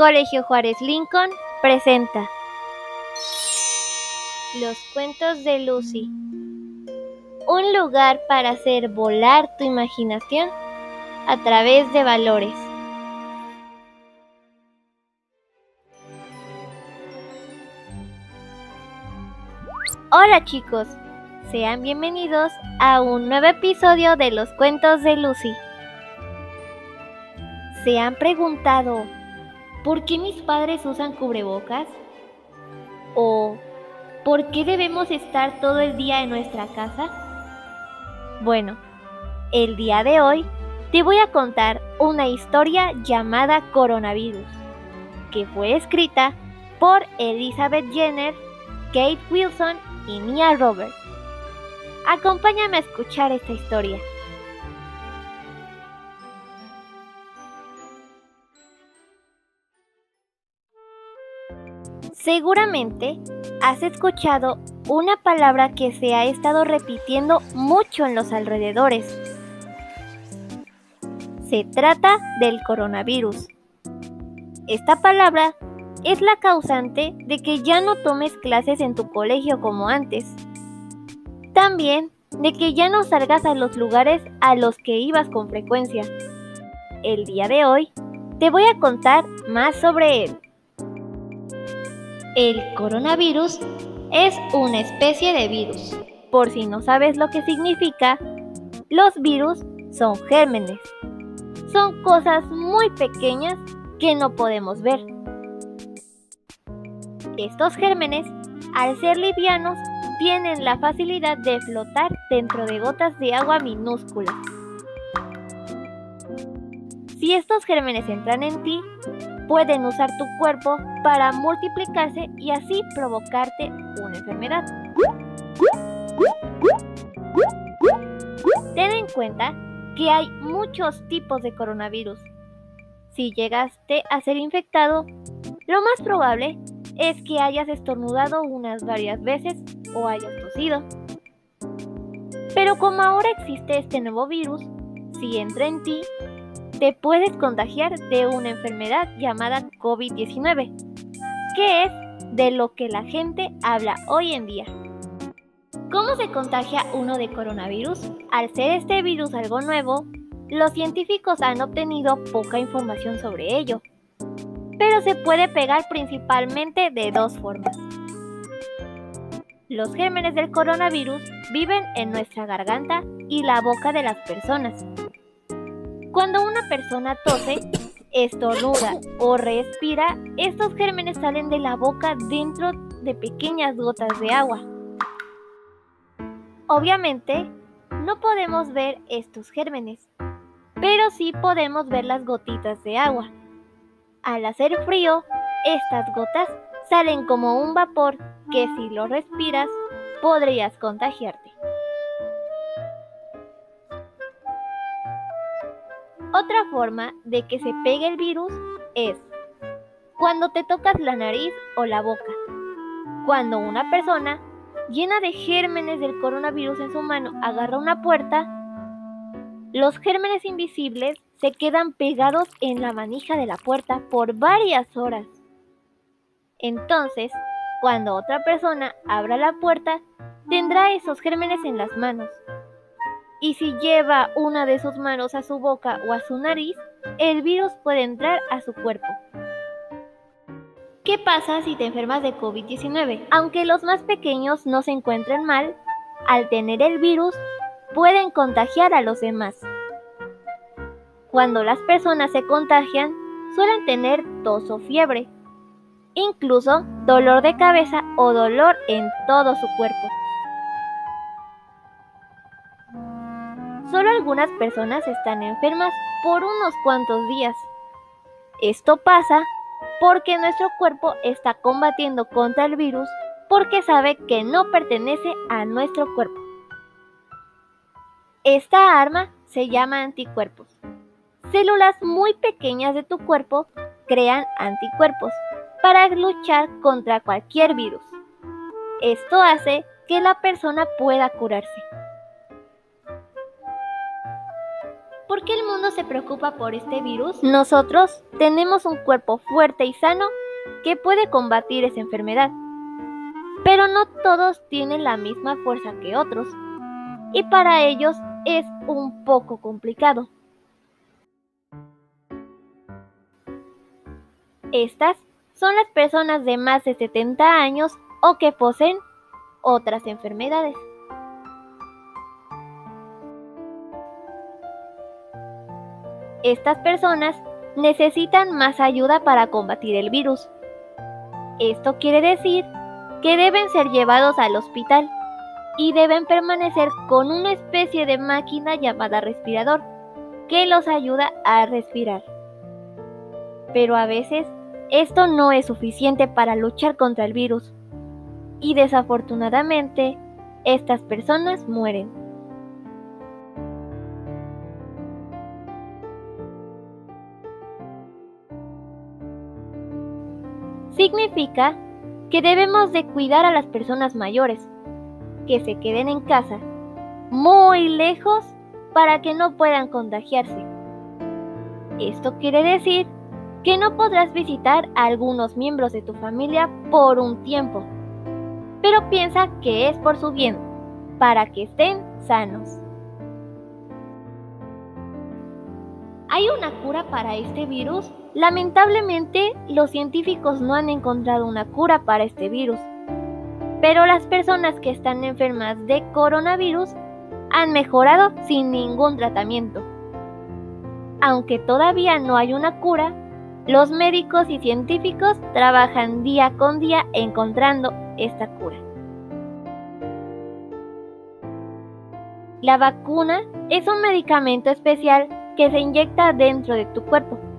Colegio Juárez Lincoln presenta Los cuentos de Lucy. Un lugar para hacer volar tu imaginación a través de valores. Hola chicos, sean bienvenidos a un nuevo episodio de Los cuentos de Lucy. ¿Se han preguntado por qué mis padres usan cubrebocas? ¿O por qué debemos estar todo el día en nuestra casa? Bueno, el día de hoy te voy a contar una historia llamada Coronavirus, que fue escrita por Elizabeth Jenner, Kate Wilson y Mia Roberts. Acompáñame a escuchar esta historia. Seguramente has escuchado una palabra que se ha estado repitiendo mucho en los alrededores. Se trata del coronavirus. Esta palabra es la causante de que ya no tomes clases en tu colegio como antes. También de que ya no salgas a los lugares a los que ibas con frecuencia. El día de hoy te voy a contar más sobre él. El coronavirus es una especie de virus. Por si no sabes lo que significa, los virus son gérmenes. Son cosas muy pequeñas que no podemos ver. Estos gérmenes, al ser livianos, tienen la facilidad de flotar dentro de gotas de agua minúsculas. Si estos gérmenes entran en ti, pueden usar tu cuerpo para multiplicarse y así provocarte una enfermedad. Ten en cuenta que hay muchos tipos de coronavirus. Si llegaste a ser infectado, lo más probable es que hayas estornudado unas varias veces o hayas tosido. Pero como ahora existe este nuevo virus, si entra en ti, te puedes contagiar de una enfermedad llamada COVID-19, que es de lo que la gente habla hoy en día. ¿Cómo se contagia uno de coronavirus? Al ser este virus algo nuevo, los científicos han obtenido poca información sobre ello, pero se puede pegar principalmente de dos formas. Los gérmenes del coronavirus viven en nuestra garganta y la boca de las personas, cuando una persona tose, estornuda o respira, estos gérmenes salen de la boca dentro de pequeñas gotas de agua. Obviamente, no podemos ver estos gérmenes, pero sí podemos ver las gotitas de agua. Al hacer frío, estas gotas salen como un vapor que si lo respiras podrías contagiarte. Otra forma de que se pegue el virus es cuando te tocas la nariz o la boca. Cuando una persona llena de gérmenes del coronavirus en su mano agarra una puerta, los gérmenes invisibles se quedan pegados en la manija de la puerta por varias horas. Entonces, cuando otra persona abra la puerta, tendrá esos gérmenes en las manos y si lleva una de sus manos a su boca o a su nariz, el virus puede entrar a su cuerpo. ¿Qué pasa si te enfermas de COVID-19? Aunque los más pequeños no se encuentren mal, al tener el virus pueden contagiar a los demás. Cuando las personas se contagian, suelen tener tos o fiebre, incluso dolor de cabeza o dolor en todo su cuerpo. Solo algunas personas están enfermas por unos cuantos días. Esto pasa porque nuestro cuerpo está combatiendo contra el virus porque sabe que no pertenece a nuestro cuerpo. Esta arma se llama anticuerpos. Células muy pequeñas de tu cuerpo crean anticuerpos para luchar contra cualquier virus. Esto hace que la persona pueda curarse. ¿Por qué el mundo se preocupa por este virus? Nosotros tenemos un cuerpo fuerte y sano que puede combatir esa enfermedad. Pero no todos tienen la misma fuerza que otros. Y para ellos es un poco complicado. Estas son las personas de más de 70 años o que poseen otras enfermedades. Estas personas necesitan más ayuda para combatir el virus. Esto quiere decir que deben ser llevados al hospital y deben permanecer con una especie de máquina llamada respirador que los ayuda a respirar. Pero a veces esto no es suficiente para luchar contra el virus y desafortunadamente estas personas mueren. Significa que debemos de cuidar a las personas mayores, que se queden en casa, muy lejos, para que no puedan contagiarse. Esto quiere decir que no podrás visitar a algunos miembros de tu familia por un tiempo, pero piensa que es por su bien, para que estén sanos. ¿Hay una cura para este virus? Lamentablemente, los científicos no han encontrado una cura para este virus, pero las personas que están enfermas de coronavirus han mejorado sin ningún tratamiento. Aunque todavía no hay una cura, los médicos y científicos trabajan día con día encontrando esta cura. La vacuna es un medicamento especial que se inyecta dentro de tu cuerpo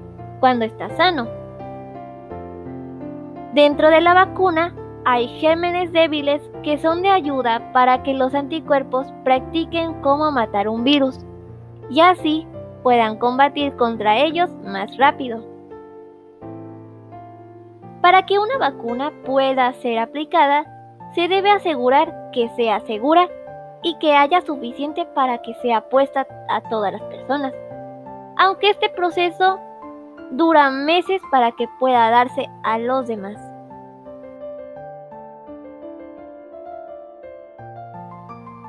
cuando estás sano. Dentro de la vacuna hay gérmenes débiles que son de ayuda para que los anticuerpos practiquen cómo matar un virus y así puedan combatir contra ellos más rápido. Para que una vacuna pueda ser aplicada, se debe asegurar que sea segura y que haya suficiente para que sea puesta a todas las personas. Aunque este proceso dura meses para que pueda darse a los demás.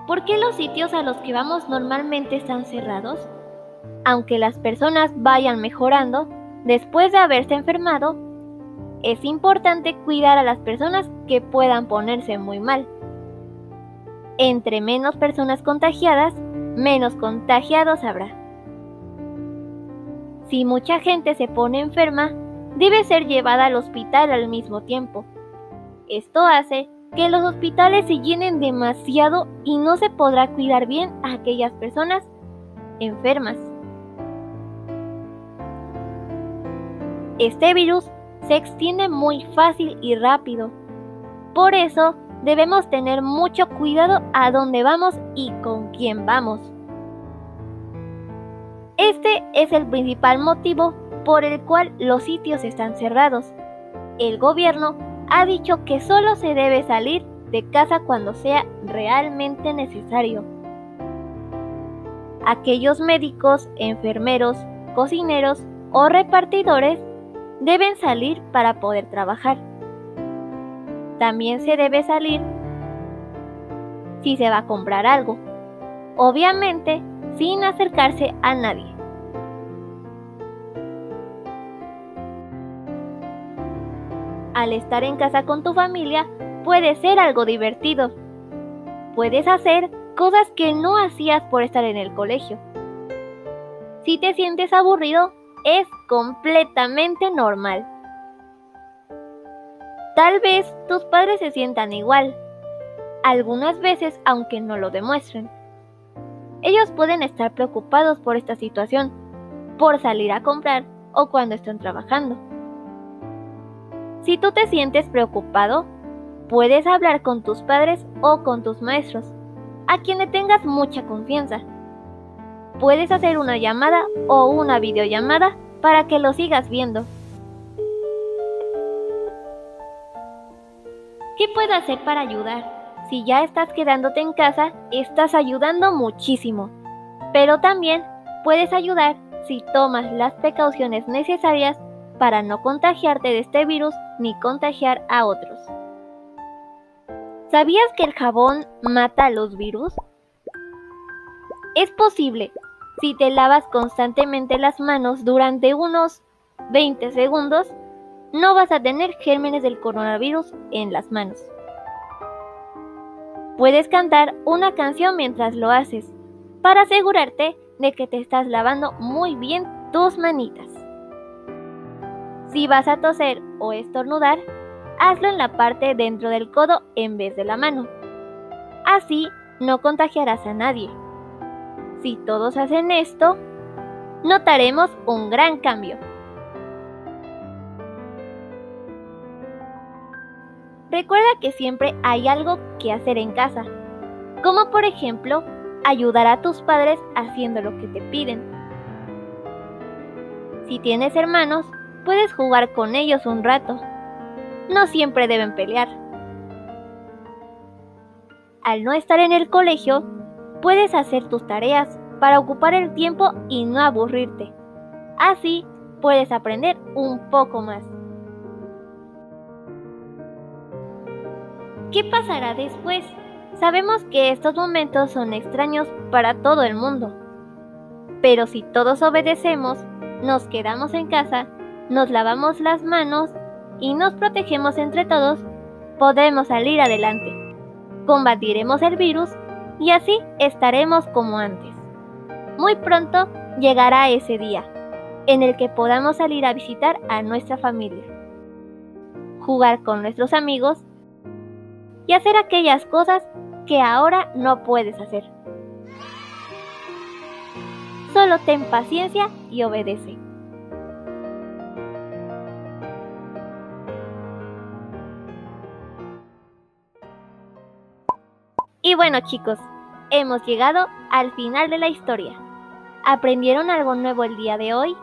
¿Por qué los sitios a los que vamos normalmente están cerrados? Aunque las personas vayan mejorando, después de haberse enfermado, es importante cuidar a las personas que puedan ponerse muy mal. Entre menos personas contagiadas, menos contagiados habrá. Si mucha gente se pone enferma, debe ser llevada al hospital al mismo tiempo. Esto hace que los hospitales se llenen demasiado y no se podrá cuidar bien a aquellas personas enfermas. Este virus se extiende muy fácil y rápido. Por eso debemos tener mucho cuidado a dónde vamos y con quién vamos. Este es el principal motivo por el cual los sitios están cerrados. El gobierno ha dicho que solo se debe salir de casa cuando sea realmente necesario. Aquellos médicos, enfermeros, cocineros o repartidores deben salir para poder trabajar. También se debe salir si se va a comprar algo, obviamente sin acercarse a nadie. Al estar en casa con tu familia puede ser algo divertido. Puedes hacer cosas que no hacías por estar en el colegio. Si te sientes aburrido, es completamente normal. Tal vez tus padres se sientan igual, algunas veces aunque no lo demuestren. Ellos pueden estar preocupados por esta situación, por salir a comprar o cuando están trabajando. Si tú te sientes preocupado, puedes hablar con tus padres o con tus maestros, a quien le tengas mucha confianza puedes hacer una llamada o una videollamada para que lo sigas viendo. ¿Qué puedo hacer para ayudar? Si ya estás quedándote en casa, estás ayudando muchísimo. Pero también puedes ayudar si tomas las precauciones necesarias para no contagiarte de este virus ni contagiar a otros. ¿Sabías que el jabón mata los virus? Es posible si te lavas constantemente las manos durante unos 20 segundos, no vas a tener gérmenes del coronavirus en las manos. Puedes cantar una canción mientras lo haces, para asegurarte de que te estás lavando muy bien tus manitas. Si vas a toser o estornudar, hazlo en la parte dentro del codo en vez de la mano. Así no contagiarás a nadie. Si todos hacen esto, notaremos un gran cambio. Recuerda que siempre hay algo que hacer en casa, como por ejemplo ayudar a tus padres haciendo lo que te piden. Si tienes hermanos, puedes jugar con ellos un rato. No siempre deben pelear. Al no estar en el colegio, puedes hacer tus tareas para ocupar el tiempo y no aburrirte. Así puedes aprender un poco más. ¿Qué pasará después? Sabemos que estos momentos son extraños para todo el mundo. Pero si todos obedecemos, nos quedamos en casa, nos lavamos las manos y nos protegemos entre todos, podremos salir adelante. Combatiremos el virus y así estaremos como antes. Muy pronto llegará ese día en el que podamos salir a visitar a nuestra familia, jugar con nuestros amigos y hacer aquellas cosas que ahora no puedes hacer. Solo ten paciencia y obedece. Y bueno chicos, hemos llegado al final de la historia. ¿Aprendieron algo nuevo el día de hoy?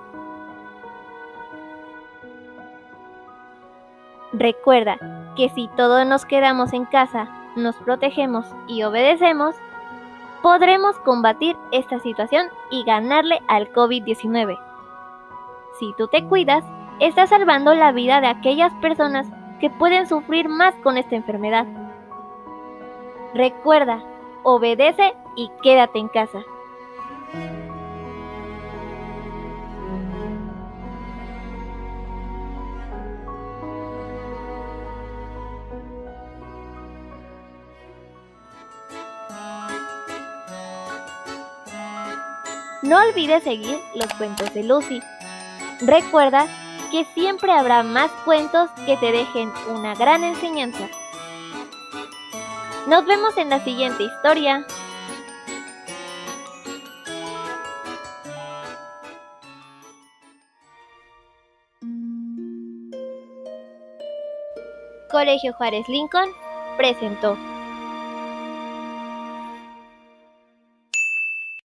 Recuerda que si todos nos quedamos en casa, nos protegemos y obedecemos, podremos combatir esta situación y ganarle al COVID-19. Si tú te cuidas, estás salvando la vida de aquellas personas que pueden sufrir más con esta enfermedad. Recuerda, obedece y quédate en casa. No olvides seguir los cuentos de Lucy. Recuerda que siempre habrá más cuentos que te dejen una gran enseñanza. Nos vemos en la siguiente historia. Colegio Juárez Lincoln presentó.